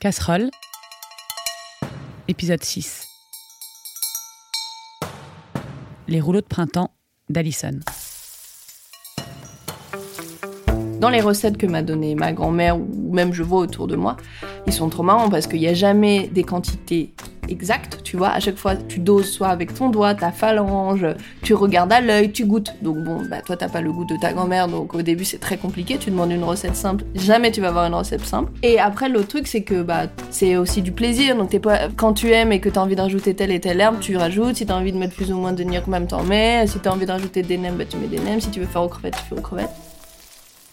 Casserole, épisode 6. Les rouleaux de printemps d'Alison. Dans les recettes que m'a donné ma grand-mère ou même je vois autour de moi, ils sont trop marrants parce qu'il n'y a jamais des quantités exactes, tu vois. À chaque fois, tu doses soit avec ton doigt, ta phalange, tu regardes à l'œil, tu goûtes. Donc bon, bah toi, t'as pas le goût de ta grand-mère, donc au début, c'est très compliqué. Tu demandes une recette simple, jamais tu vas avoir une recette simple. Et après, l'autre truc, c'est que bah c'est aussi du plaisir. Donc t'es pas quand tu aimes et que t'as envie de rajouter telle et telle herbe, tu rajoutes. Si t'as envie de mettre plus ou moins de même t'en mets. Si t'as envie de rajouter des nems, bah tu mets des nems. Si tu veux faire aux crevettes, tu fais aux crevettes.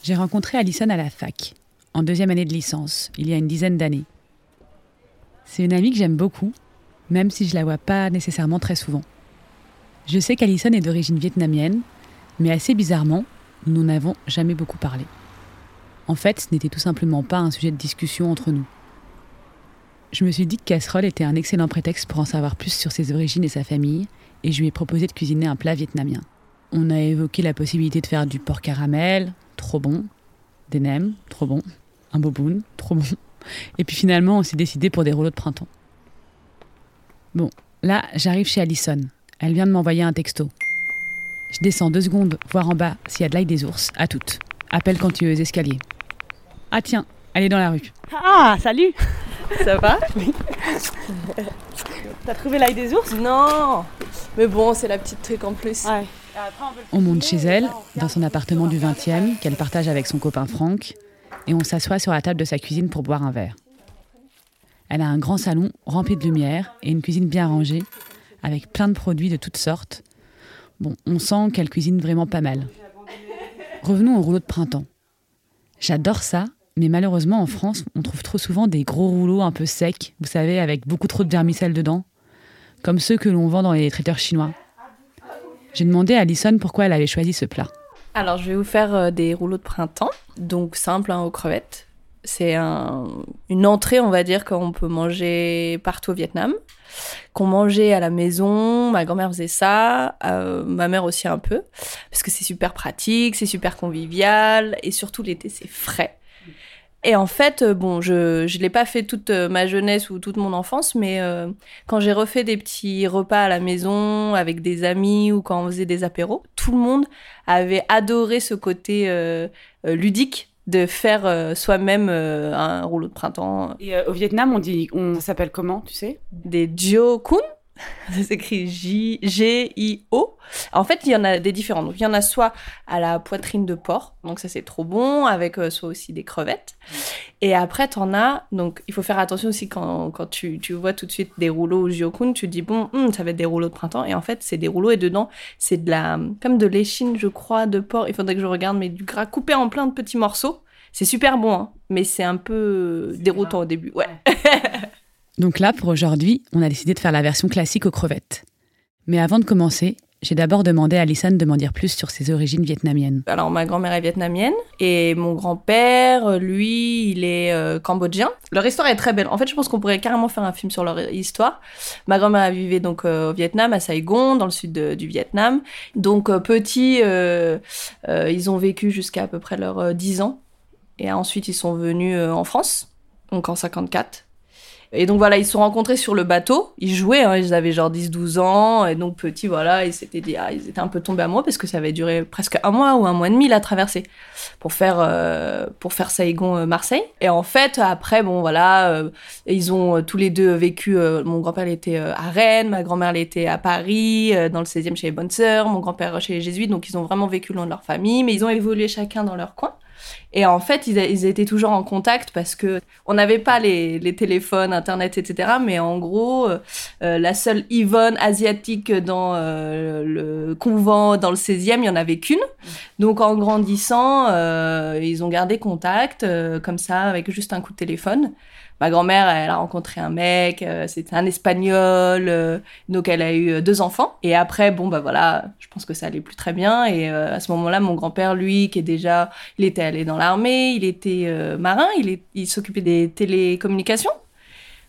J'ai rencontré Alison à la fac, en deuxième année de licence, il y a une dizaine d'années. C'est une amie que j'aime beaucoup, même si je la vois pas nécessairement très souvent. Je sais qu'Alison est d'origine vietnamienne, mais assez bizarrement, nous n'en avons jamais beaucoup parlé. En fait, ce n'était tout simplement pas un sujet de discussion entre nous. Je me suis dit que casserole était un excellent prétexte pour en savoir plus sur ses origines et sa famille, et je lui ai proposé de cuisiner un plat vietnamien. On a évoqué la possibilité de faire du porc caramel, trop bon, des trop bon, un boboon, trop bon. Et puis finalement, on s'est décidé pour des rouleaux de printemps. Bon, là, j'arrive chez Allison. Elle vient de m'envoyer un texto. Je descends deux secondes, voir en bas s'il y a de l'ail des ours. À toutes. Appelle quand tu es aux escaliers. Ah tiens, elle est dans la rue. Ah, salut Ça va? Oui. T'as trouvé l'ail des ours? Non Mais bon, c'est la petite truc en plus. Ouais. On monte chez elle, dans son appartement du 20e, qu'elle partage avec son copain Franck, et on s'assoit sur la table de sa cuisine pour boire un verre. Elle a un grand salon rempli de lumière et une cuisine bien rangée, avec plein de produits de toutes sortes. Bon, on sent qu'elle cuisine vraiment pas mal. Revenons au rouleau de printemps. J'adore ça, mais malheureusement en France, on trouve trop souvent des gros rouleaux un peu secs, vous savez, avec beaucoup trop de vermicelle dedans, comme ceux que l'on vend dans les traiteurs chinois. J'ai demandé à Alison pourquoi elle avait choisi ce plat. Alors, je vais vous faire euh, des rouleaux de printemps, donc simple hein, aux crevettes. C'est un, une entrée, on va dire, qu'on peut manger partout au Vietnam, qu'on mangeait à la maison. Ma grand-mère faisait ça, euh, ma mère aussi un peu, parce que c'est super pratique, c'est super convivial, et surtout l'été, c'est frais. Et en fait, euh, bon, je ne l'ai pas fait toute ma jeunesse ou toute mon enfance, mais quand j'ai refait des petits repas à la maison avec des amis ou quand on faisait des apéros, tout le monde avait adoré ce côté ludique de faire soi-même un rouleau de printemps. Et au Vietnam, on dit, on s'appelle comment, tu sais? Des Jio Kun. ça s'écrit J-G-I-O. En fait, il y en a des différents. Donc, il y en a soit à la poitrine de porc, donc ça c'est trop bon, avec euh, soit aussi des crevettes. Et après, tu en as, donc il faut faire attention aussi quand, quand tu, tu vois tout de suite des rouleaux au Jiokun, tu dis bon, hmm, ça va être des rouleaux de printemps. Et en fait, c'est des rouleaux et dedans, c'est de la, comme de l'échine, je crois, de porc. Il faudrait que je regarde, mais du gras coupé en plein de petits morceaux. C'est super bon, hein, mais c'est un peu déroutant au début. ouais. Donc là, pour aujourd'hui, on a décidé de faire la version classique aux crevettes. Mais avant de commencer, j'ai d'abord demandé à Alison de m'en dire plus sur ses origines vietnamiennes. Alors, ma grand-mère est vietnamienne et mon grand-père, lui, il est euh, cambodgien. Leur histoire est très belle. En fait, je pense qu'on pourrait carrément faire un film sur leur histoire. Ma grand-mère vivait donc euh, au Vietnam, à Saigon, dans le sud du Vietnam. Donc, euh, petit, ils ont vécu jusqu'à à peu près leurs 10 ans. Et ensuite, ils sont venus en France, donc en 54. Et donc voilà, ils se sont rencontrés sur le bateau. Ils jouaient, hein, ils avaient genre 10-12 ans. Et donc petit, voilà, ah, ils étaient un peu tombés moi parce que ça avait duré presque un mois ou un mois et demi la traversée pour faire euh, pour faire Saigon-Marseille. Euh, et en fait, après, bon voilà, euh, ils ont tous les deux vécu. mon grand-père était à Rennes, ma grand-mère était à Paris, dans le 16e chez les bonnes sœurs, mon grand-père chez les jésuites. Donc ils ont vraiment vécu loin de leur famille, mais ils ont évolué chacun dans leur coin. Et en fait, ils, étaient toujours en contact parce que on n'avait pas les, téléphones, Internet, etc. Mais en gros, euh, euh, la seule Yvonne asiatique dans euh, le convent dans le 16e, il n'y en avait qu'une. Donc en grandissant, ils ont gardé contact comme ça avec juste un coup de téléphone ma grand-mère, elle a rencontré un mec, euh, c'était un espagnol, euh, donc elle a eu euh, deux enfants. Et après, bon, bah voilà, je pense que ça allait plus très bien. Et à ce moment-là, mon grand-père, lui, qui est déjà, il était allé dans l'armée, il était marin, il, est, il s'occupait des télécommunications.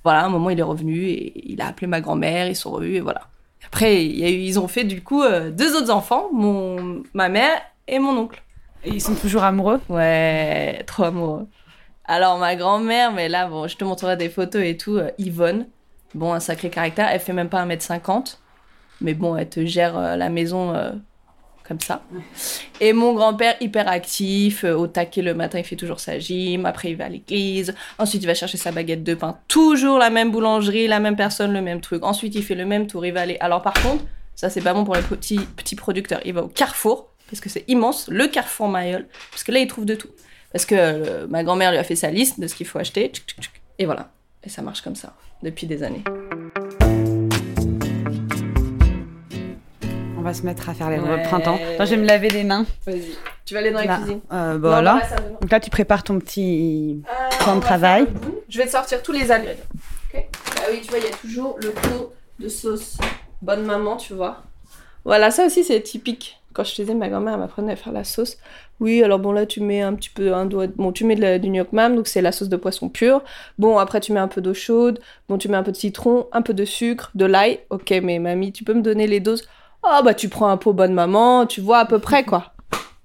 Voilà, à un moment, il est revenu et il a appelé ma grand-mère, ils sont revus et voilà. Après, il y a eu, ils ont fait du coup deux autres enfants, mon, ma mère et mon oncle. Et ils sont toujours amoureux? Ouais, trop amoureux. Alors, ma grand-mère, mais là, bon, je te montrerai des photos et tout. euh, Yvonne, bon, un sacré caractère. Elle fait même pas 1m50. Mais bon, elle te gère euh, la maison euh, comme ça. Et mon grand-père, hyper actif, au taquet le matin, il fait toujours sa gym. Après, il va à l'église. Ensuite, il va chercher sa baguette de pain. Toujours la même boulangerie, la même personne, le même truc. Ensuite, il fait le même tour. Il va aller. Alors, par contre, ça, c'est pas bon pour les petits, petits producteurs. Il va au Carrefour, parce que c'est immense, le Carrefour Mayol. Parce que là, il trouve de tout. Parce que euh, ma grand-mère lui a fait sa liste de ce qu'il faut acheter. et voilà. Et ça marche comme ça, depuis des années. On va se mettre à faire les Ouais. printemps. Attends, je vais me laver les mains. Vas-y. Tu vas aller dans la Là. cuisine. Euh, bah, là. salle. Donc là, tu prépares ton petit. Euh, Temps de travail. Je vais te sortir tous les ingrédients. Ah oui, tu vois, il y a toujours le pot de sauce bonne maman, tu vois. Voilà, ça aussi c'est typique. Quand je faisais, ma grand-mère m'apprenait à faire la sauce. Oui, alors bon là tu mets un petit peu un doigt, bon tu mets de la- du gnocchi mam, donc c'est la sauce de poisson pure. Bon après tu mets un peu d'eau chaude. Bon tu mets un peu de citron, un peu de sucre, de l'ail. Ok, mais mamie, tu peux me donner les doses? Ah bah tu prends un pot bonne maman, tu vois à peu près quoi.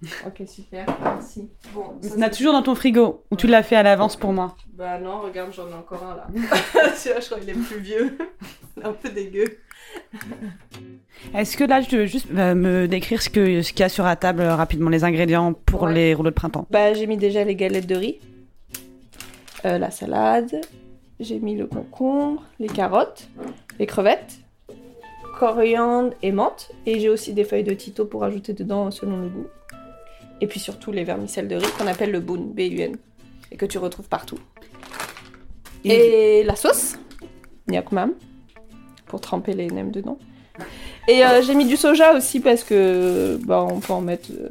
ok super, merci. Bon, ça, On a toujours dans ton frigo. Ou tu l'as fait à l'avance pour moi? bah non, regarde, j'en ai encore un là. Celui-là, je crois qu'il est plus vieux. Il est un peu dégueu. Est-ce que là, tu veux juste euh, me décrire ce qu'il y a sur la table euh, rapidement, les ingrédients pour Ouais. les rouleaux de printemps? Bah, j'ai mis déjà les galettes de riz, euh, la salade, j'ai mis le concombre, les carottes, les crevettes, coriandre et menthe. Et j'ai aussi des feuilles de tito pour ajouter dedans selon le goût. Et puis surtout les vermicelles de riz qu'on appelle le boon, B-U-N, et que tu retrouves partout. Et la sauce, gnocchi mam, pour tremper les nems dedans. Et euh, j'ai mis du soja aussi parce que bah, on peut en mettre. euh,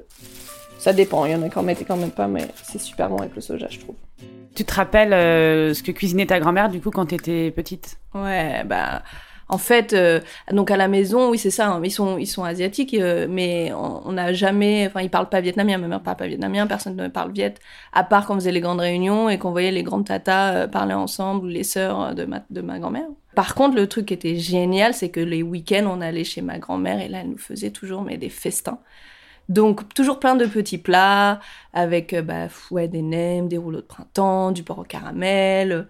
ça dépend, il y en a qui en mettent et qui en mettent pas, mais c'est super bon avec le soja, je trouve. Tu te rappelles euh, ce que cuisinait ta grand-mère du coup quand t'étais petite? Ouais, bah. En fait, euh, donc à la maison, oui, c'est ça, hein, ils, sont, ils sont asiatiques, euh, mais on n'a jamais. Enfin, ils parlent pas vietnamien, ma mère parle pas vietnamien, personne ne parle viet, à part quand on faisait les grandes réunions et qu'on voyait les grandes tatas euh, parler ensemble, les sœurs de ma, de ma grand-mère. Par contre, le truc qui était génial, c'est que les week-ends, on allait chez ma grand-mère et là, elle nous faisait toujours mais, des festins. Donc, toujours plein de petits plats avec euh, bah, ouais, des nems, des rouleaux de printemps, du porc au caramel,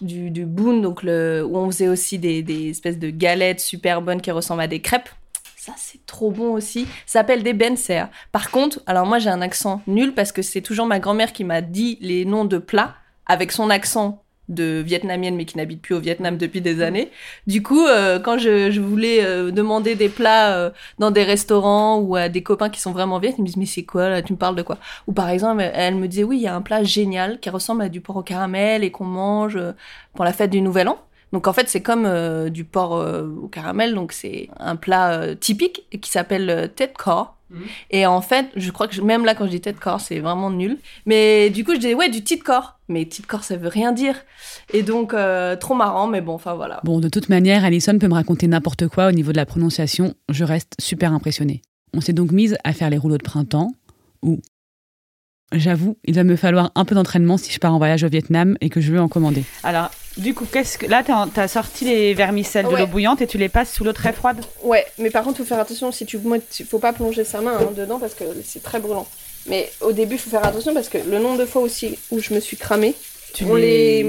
du, du boon, donc le, où on faisait aussi des, des espèces de galettes super bonnes qui ressemblent à des crêpes. Ça, c'est trop bon aussi. Ça s'appelle des benser. Par contre, alors moi, j'ai un accent nul parce que c'est toujours ma grand-mère qui m'a dit les noms de plats avec son accent de vietnamienne mais qui n'habite plus au Vietnam depuis des années. Du coup, euh, quand je, je voulais euh, demander des plats euh, dans des restaurants ou à des copains qui sont vraiment viet, ils me disent mais c'est quoi là Tu me parles de quoi? Ou par exemple, elle, me disait oui, il y a un plat génial qui ressemble à du porc au caramel et qu'on mange euh, pour la fête du Nouvel An. Donc en fait, c'est comme euh, du porc euh, au caramel, donc c'est un plat typique qui s'appelle tête corps. Mhm. Et en fait, je crois que je- même là, quand je dis tête corps, c'est vraiment nul. Mais du coup, je disais ouais, du tit corps. Mais tit corps, ça veut rien dire. Et donc, euh, trop marrant, mais bon, enfin voilà. Bon, de toute manière, Alison peut me raconter n'importe quoi au niveau de la prononciation. Je reste super impressionnée. On s'est donc mise à faire les rouleaux de printemps, où, j'avoue, il va me falloir un peu d'entraînement si je pars en voyage au Vietnam et que je veux en commander. Alors, du coup, qu'est-ce que là, t'as as sorti les vermicelles de l'eau bouillante et tu les passes sous l'eau très froide. Ouais, mais par contre, faut faire attention si tu il faut pas plonger sa main hein, dedans parce que c'est très brûlant. Mais au début, faut faire attention parce que le nombre de fois aussi où je me suis cramée, Tu on les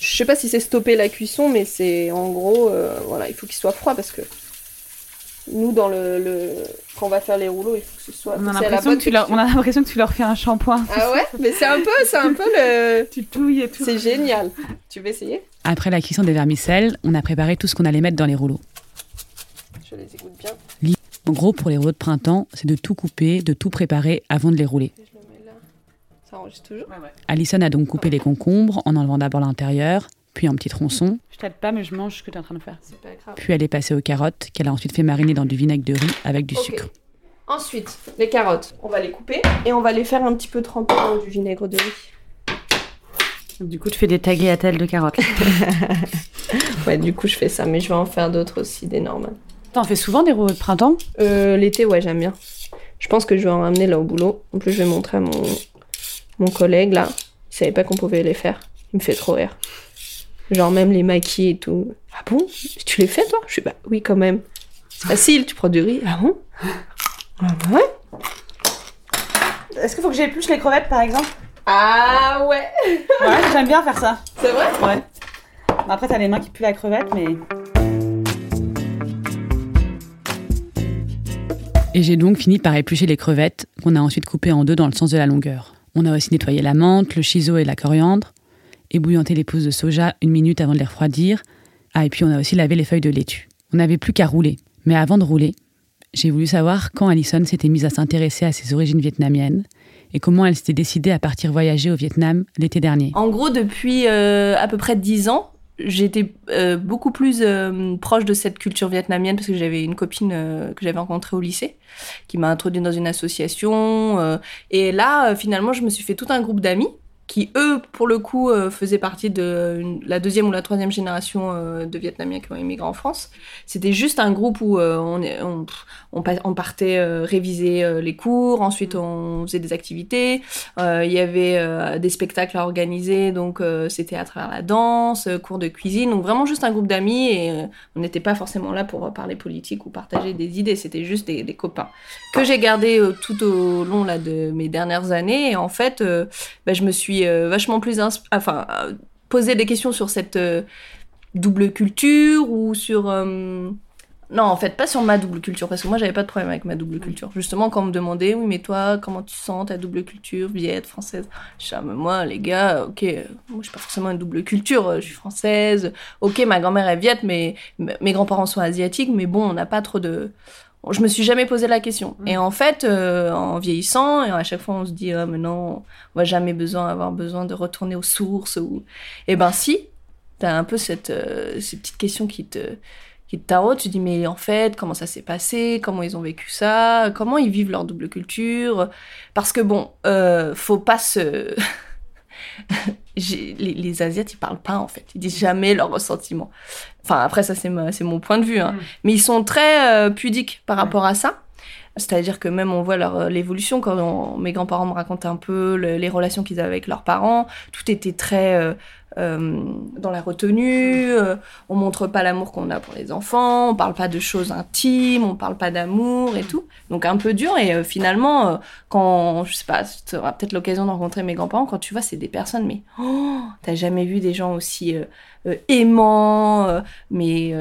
je sais pas si c'est stopper la cuisson mais c'est en gros euh, voilà, il faut qu'il soit froid parce que nous dans le, le quand on va faire les rouleaux, il faut que ce soit On a l'impression que tu leur, on a l'impression que tu leur fais un shampoing. Ah ouais, mais c'est un peu c'est un peu le Tu touilles et tout. c'est génial. Tu veux essayer? Après la cuisson des vermicelles, on a préparé tout ce qu'on allait mettre dans les rouleaux. Je les égoutte bien. En gros, pour les rouleaux de printemps, c'est de tout couper, de tout préparer avant de les rouler. Je le mets là. Ça enregistre toujours? Alison a donc coupé les concombres en enlevant d'abord l'intérieur, puis en petits tronçons, Je t'aide pas, mais je mange ce que tu es en train de faire. C'est pas grave. puis elle est passée aux carottes qu'elle a ensuite fait mariner dans du vinaigre de riz avec du sucre. Ensuite, les carottes, on va les couper et on va les faire un petit peu tremper dans du vinaigre de riz. Du coup, tu fais des tagliatelles de carottes. Ouais, du coup, je fais ça, mais je vais en faire d'autres aussi, des normales. T'en fais souvent des rouleaux de printemps? Euh, L'été, ouais, j'aime bien. Je pense que je vais en ramener là au boulot. En plus, je vais montrer à mon, mon collègue là. Il savait pas qu'on pouvait les faire. Il me fait trop rire. Genre, même les maquis et tout. Ah bon? Tu les fais toi? Je suis bah oui, quand même. C'est facile, tu prends du riz. Ah bon? Ah bah ouais Est-ce qu'il faut que j'épluche les crevettes, par exemple? Ah ouais Ouais, j'aime bien faire ça. C'est vrai? Ouais. Bon, Après, t'as les mains qui puent la crevette, mais. Et j'ai donc fini par éplucher les crevettes, qu'on a ensuite coupées en deux dans le sens de la longueur. On a aussi nettoyé la menthe, le chiso et la coriandre, ébouillanté les pousses de soja une minute avant de les refroidir. Ah, et puis on a aussi lavé les feuilles de laitue. On n'avait plus qu'à rouler. Mais avant de rouler, j'ai voulu savoir quand Alison s'était mise à s'intéresser à ses origines vietnamiennes et comment elle s'était décidée à partir voyager au Vietnam l'été dernier. En gros, depuis euh, à peu près 10 ans, j'étais euh, beaucoup plus euh, proche de cette culture vietnamienne parce que j'avais une copine que j'avais rencontrée au lycée qui m'a introduit dans une association. et là, finalement, je me suis fait tout un groupe d'amis qui, eux, pour le coup, euh, faisaient partie de une- la deuxième ou la troisième génération euh, de Vietnamiens qui ont immigré en France. C'était juste un groupe où euh, on, est- on, partait réviser les cours, ensuite on faisait des activités, il y avait des spectacles à organiser, donc c'était à travers la danse, cours de cuisine, donc vraiment juste un groupe d'amis. Et on n'était pas forcément là pour parler politique ou partager des idées, c'était juste des, des copains que j'ai gardé tout au long là de mes dernières années. Et en fait bah, je me suis euh, vachement plus enfin euh, posé des questions sur cette euh, double culture ou sur non, en fait, pas sur ma double culture, parce que moi, j'avais pas de problème avec ma double culture. Justement, quand on me demandait, oui, mais toi, comment tu sens ta double culture, viette, française? Je ah, mais moi, les gars, ok, moi, je suis pas forcément une double culture, je suis française. Ok, ma grand-mère est viette, mais mes grands-parents sont asiatiques, mais bon, on n'a pas trop de. Je me suis jamais posé la question. Mm. Et en fait, euh, en vieillissant, et à chaque fois, on se dit, ah, mais non, on va jamais besoin, avoir besoin de retourner aux sources. Ou... Eh ben, si, t'as un peu cette, euh, ces petites questions qui te qui te tu te dis mais en fait comment ça s'est passé, comment ils ont vécu ça, comment ils vivent leur double culture, parce que bon, euh, faut pas se... Les, les Asiates ils parlent pas en fait, ils disent jamais leurs ressentiments. Enfin après ça c'est mon point de vue, hein. Mm. mais ils sont très euh, pudiques par rapport à ça. C'est-à-dire que même on voit euh, l'évolution quand mes grands-parents me racontaient un peu le- les relations qu'ils avaient avec leurs parents, tout était très euh, euh, dans la retenue. euh, on montre pas l'amour qu'on a pour les enfants, on parle pas de choses intimes, on parle pas d'amour et tout. Donc un peu dur et finalement quand je sais pas, tu auras peut-être l'occasion de rencontrer mes grands-parents quand tu vois c'est des personnes mais oh, t'as jamais vu des gens aussi aimants mais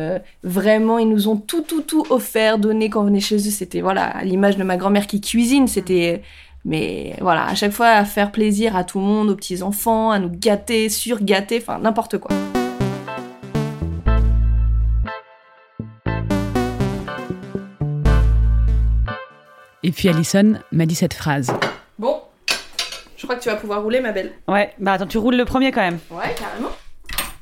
vraiment ils nous ont tout tout tout offert, donné quand on venait chez eux, c'était voilà, à l'image de ma grand-mère qui cuisine, c'était mais voilà, à chaque fois à faire plaisir à tout le monde, aux petits enfants, à nous gâter, surgâter, enfin n'importe quoi. Et puis Alison m'a dit cette phrase. Bon, je crois que tu vas pouvoir rouler, ma belle. Ouais, bah attends, tu roules le premier quand même. Ouais, carrément.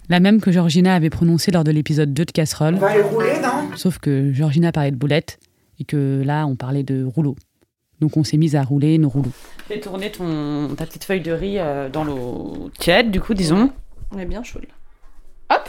La même que Georgina avait prononcée lors de l'épisode 2 de Casserole, On va les rouler, non? Sauf que Georgina parlait de boulettes et que là on parlait de rouleau. Donc on s'est mis à rouler nos rouleaux. Fais tourner ton, ta petite feuille de riz euh, dans l'eau tiède, du coup, disons. On est bien chaude là. Hop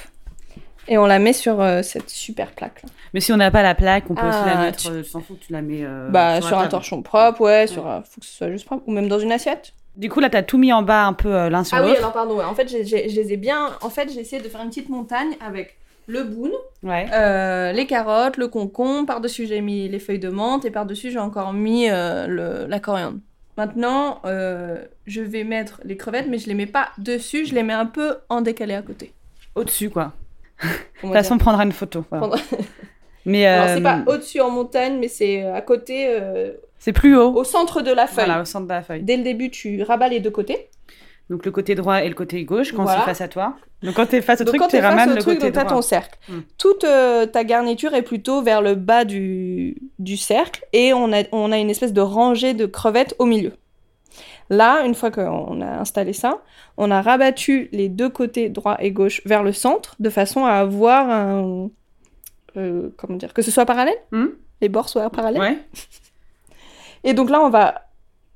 Et on la met sur euh, cette super plaque là. Mais si on n'a pas la plaque, on peut aussi la Ah, mettre. tu- euh, fous, tu la mets. euh, bah, sur un torchon propre, ouais, sur un- faut que ce soit juste propre. Ou même dans une assiette. Du coup, là, t'as tout mis en bas un peu euh, l'un sur Ah oui, l'autre. alors pardon, ouais. en fait, j'ai- j'ai- je les ai bien. En fait, j'ai essayé de faire une petite montagne avec le boune, Ouais. euh, les carottes, le concombre. Par-dessus, j'ai mis les feuilles de menthe et par-dessus, j'ai encore mis euh, le, la coriandre. Maintenant, euh, je vais mettre les crevettes, mais je les mets pas dessus, je les mets un peu en décalé à côté. Au-dessus, quoi. De toute façon, on prendra une photo. voilà. Mais Alors, c'est euh, pas au-dessus en montagne, mais c'est euh, à côté, euh, c'est plus haut. au centre de la feuille. Voilà, au centre de la feuille. Dès le début, tu rabats les deux côtés. Donc le côté droit et le côté gauche quand Voilà. c'est face à toi. Donc quand t'es face au Donc truc, quand tu tu face ramènes au le truc, côté donc droit. ton cercle. Hmm. Toute euh, ta garniture est plutôt vers le bas du, du cercle et on a, on a une espèce de rangée de crevettes au milieu. Là, une fois qu'on a installé ça, on a rabattu les deux côtés droit et gauche vers le centre de façon à avoir un... euh, comment dire Que ce soit parallèle? Hmm. Les bords soient parallèles? Ouais. Et donc là, on va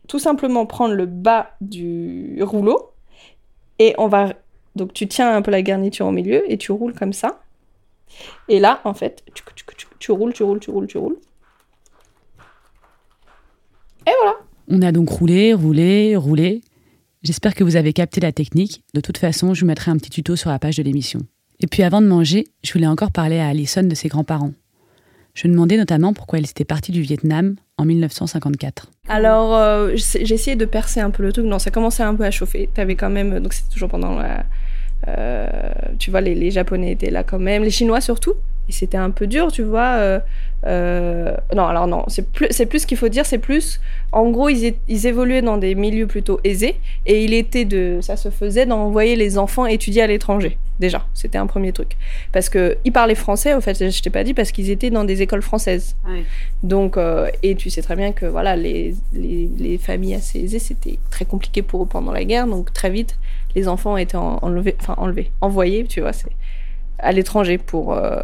tout simplement prendre le bas du rouleau et on va. Donc tu tiens un peu la garniture au milieu et tu roules comme ça. Et là, en fait, tu, roules, tu roules, tu roules, tu roules. Et voilà. On a donc roulé, roulé, roulé. J'espère que vous avez capté la technique. De toute façon, je vous mettrai un petit tuto sur la page de l'émission. Et puis avant de manger, je voulais encore parler à Alison de ses grands-parents. Je me demandais notamment pourquoi elle était partie du Vietnam en 1954. Alors, euh, j'ai essayé de percer un peu le truc. Non, ça commençait un peu à chauffer. T'avais quand même. Donc, c'était toujours pendant la. euh, tu vois, les Japonais étaient là quand même, les Chinois surtout. Et c'était un peu dur, tu vois. euh, euh, non, alors non, c'est plus, c'est plus ce qu'il faut dire, c'est plus. En gros, ils, ils évoluaient dans des milieux plutôt aisés. Et il était de. Ça se faisait d'envoyer les enfants étudier à l'étranger. Déjà, c'était un premier truc. Parce qu'ils parlaient français, en fait, je t'ai pas dit, parce qu'ils étaient dans des écoles françaises. Ouais. Donc, euh, et tu sais très bien que voilà, les, les, les familles assez aisées, c'était très compliqué pour eux pendant la guerre. Donc, très vite, les enfants étaient en- enlevés, enfin enlevés, envoyés, tu vois, c'est à l'étranger pour euh,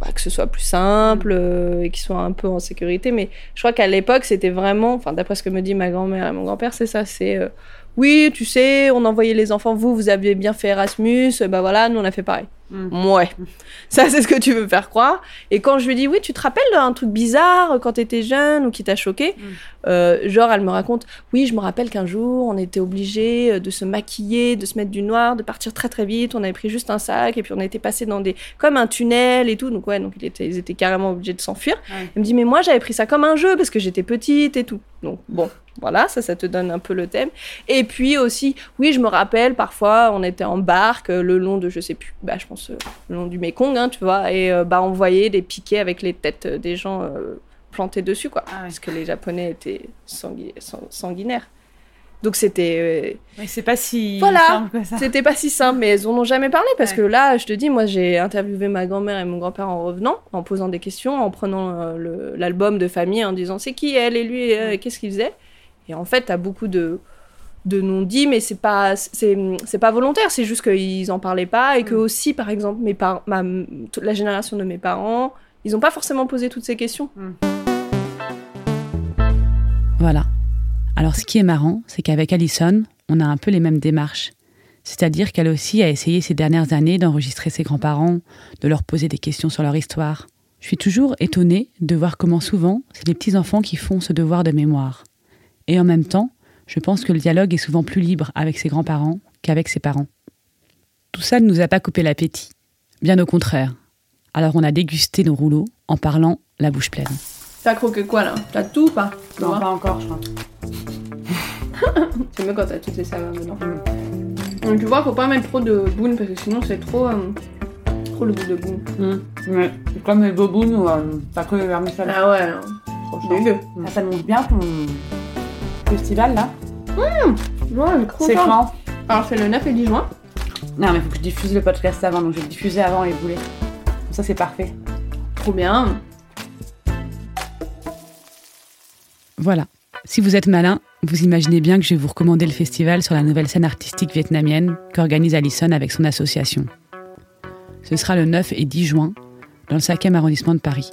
bah, que ce soit plus simple euh, et qu'ils soient un peu en sécurité. Mais je crois qu'à l'époque, c'était vraiment, enfin, d'après ce que me dit ma grand-mère et mon grand-père, c'est ça, c'est euh, oui, tu sais, on envoyait les enfants, vous, vous aviez bien fait Erasmus, bah voilà, nous on a fait pareil. Mm. Ouais, ça c'est ce que tu veux faire croire. Et quand je lui dis oui, tu te rappelles d'un truc bizarre quand t'étais jeune ou qui t'a choqué Mm. Euh, Genre, elle me raconte oui, je me rappelle qu'un jour on était obligé de se maquiller, de se mettre du noir, de partir très très vite. On avait pris juste un sac et puis on était passé dans des comme un tunnel et tout. Donc ouais, donc ils étaient carrément obligés de s'enfuir. Ouais. Elle me dit mais moi j'avais pris ça comme un jeu parce que j'étais petite et tout. Donc bon, voilà, ça ça te donne un peu le thème. Et puis aussi, oui, je me rappelle parfois on était en barque euh, le long de je sais plus, bah je pense euh, le long du Mékong, hein, tu vois, et euh, bah on voyait des piquets avec les têtes des gens euh, plantés dessus quoi, Ah ouais. parce que les Japonais étaient sangui- sang- sanguinaires. Donc c'était euh, Mais c'est pas si Voilà. c'était pas si simple, mais elles en ont jamais parlé parce Ouais. que là, je te dis, moi, j'ai interviewé ma grand-mère et mon grand-père en revenant, en posant des questions, en prenant euh, l'album de famille, en disant c'est qui elle et lui, euh, et qu'est-ce qu'il faisait? Et en fait, t'as beaucoup de de non-dits, mais c'est pas c'est pas volontaire, c'est juste qu'ils en parlaient pas et que Mm. aussi, par exemple, mes parents, la génération de mes parents, ils ont pas forcément posé toutes ces questions. Voilà. Alors ce qui est marrant, c'est qu'avec Alison, on a un peu les mêmes démarches. C'est-à-dire qu'elle aussi a essayé ces dernières années d'enregistrer ses grands-parents, de leur poser des questions sur leur histoire. Je suis toujours étonnée de voir comment souvent c'est les petits-enfants qui font ce devoir de mémoire. Et en même temps, je pense que le dialogue est souvent plus libre avec ses grands-parents qu'avec ses parents. Tout ça ne nous a pas coupé l'appétit. Bien au contraire. Alors on a dégusté nos rouleaux en parlant la bouche pleine. T'as croqué quoi là? T'as tout ou pas? Non, pas encore, je crois. C'est mieux quand t'as toutes les saveurs dedans. Donc, tu vois, faut pas mettre trop de boune parce que sinon c'est trop, euh, trop le goût de boune. Mm. Mais c'est comme les bobounes ou euh, t'as que le vermicelle. Ah ouais, non. Trop chiant. dégueu. Ça s'annonce bien ton festival là. Ouais, trop C'est fort. quand Alors c'est le 9 et 10 juin. Non, mais faut que je diffuse le podcast avant, donc je vais le diffuser avant les boulets. Comme ça, c'est parfait. Trop bien. Voilà. Si vous êtes malin, vous imaginez bien que je vais vous recommander le festival sur la nouvelle scène artistique vietnamienne qu'organise Alison avec son association. Ce sera le 9 et 10 juin dans le 5e arrondissement de Paris.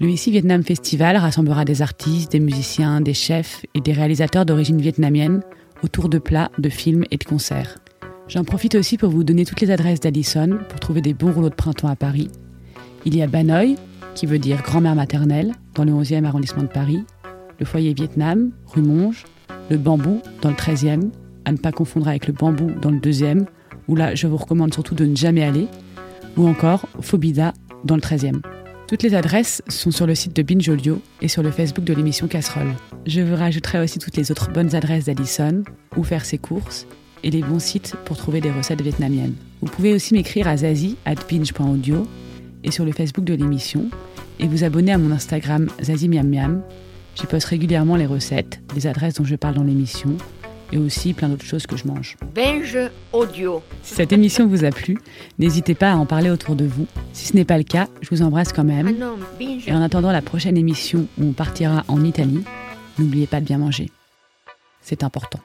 Le Ici Vietnam Festival rassemblera des artistes, des musiciens, des chefs et des réalisateurs d'origine vietnamienne autour de plats, de films et de concerts. J'en profite aussi pour vous donner toutes les adresses d'Alison pour trouver des bons rouleaux de printemps à Paris. Il y a Banoï, qui veut dire grand-mère maternelle, dans le 11e arrondissement de Paris, le foyer Vietnam, rue Monge, le bambou dans le 13e, à ne pas confondre avec le bambou dans le 2e, où là je vous recommande surtout de ne jamais aller, ou encore Phobida dans le 13e. Toutes les adresses sont sur le site de Binjolio et sur le Facebook de l'émission Casserole. Je vous rajouterai aussi toutes les autres bonnes adresses d'Alison, où faire ses courses, et les bons sites pour trouver des recettes vietnamiennes. Vous pouvez aussi m'écrire à zazie at binge.audio et sur le Facebook de l'émission, et vous abonner à mon Instagram Zazie J'y poste régulièrement les recettes, les adresses dont je parle dans l'émission et aussi plein d'autres choses que je mange. Binge Audio. Si cette émission vous a plu, n'hésitez pas à en parler autour de vous. Si ce n'est pas le cas, je vous embrasse quand Ah même. non, Et en attendant la prochaine émission où on partira en Italie, n'oubliez pas de bien manger. C'est important.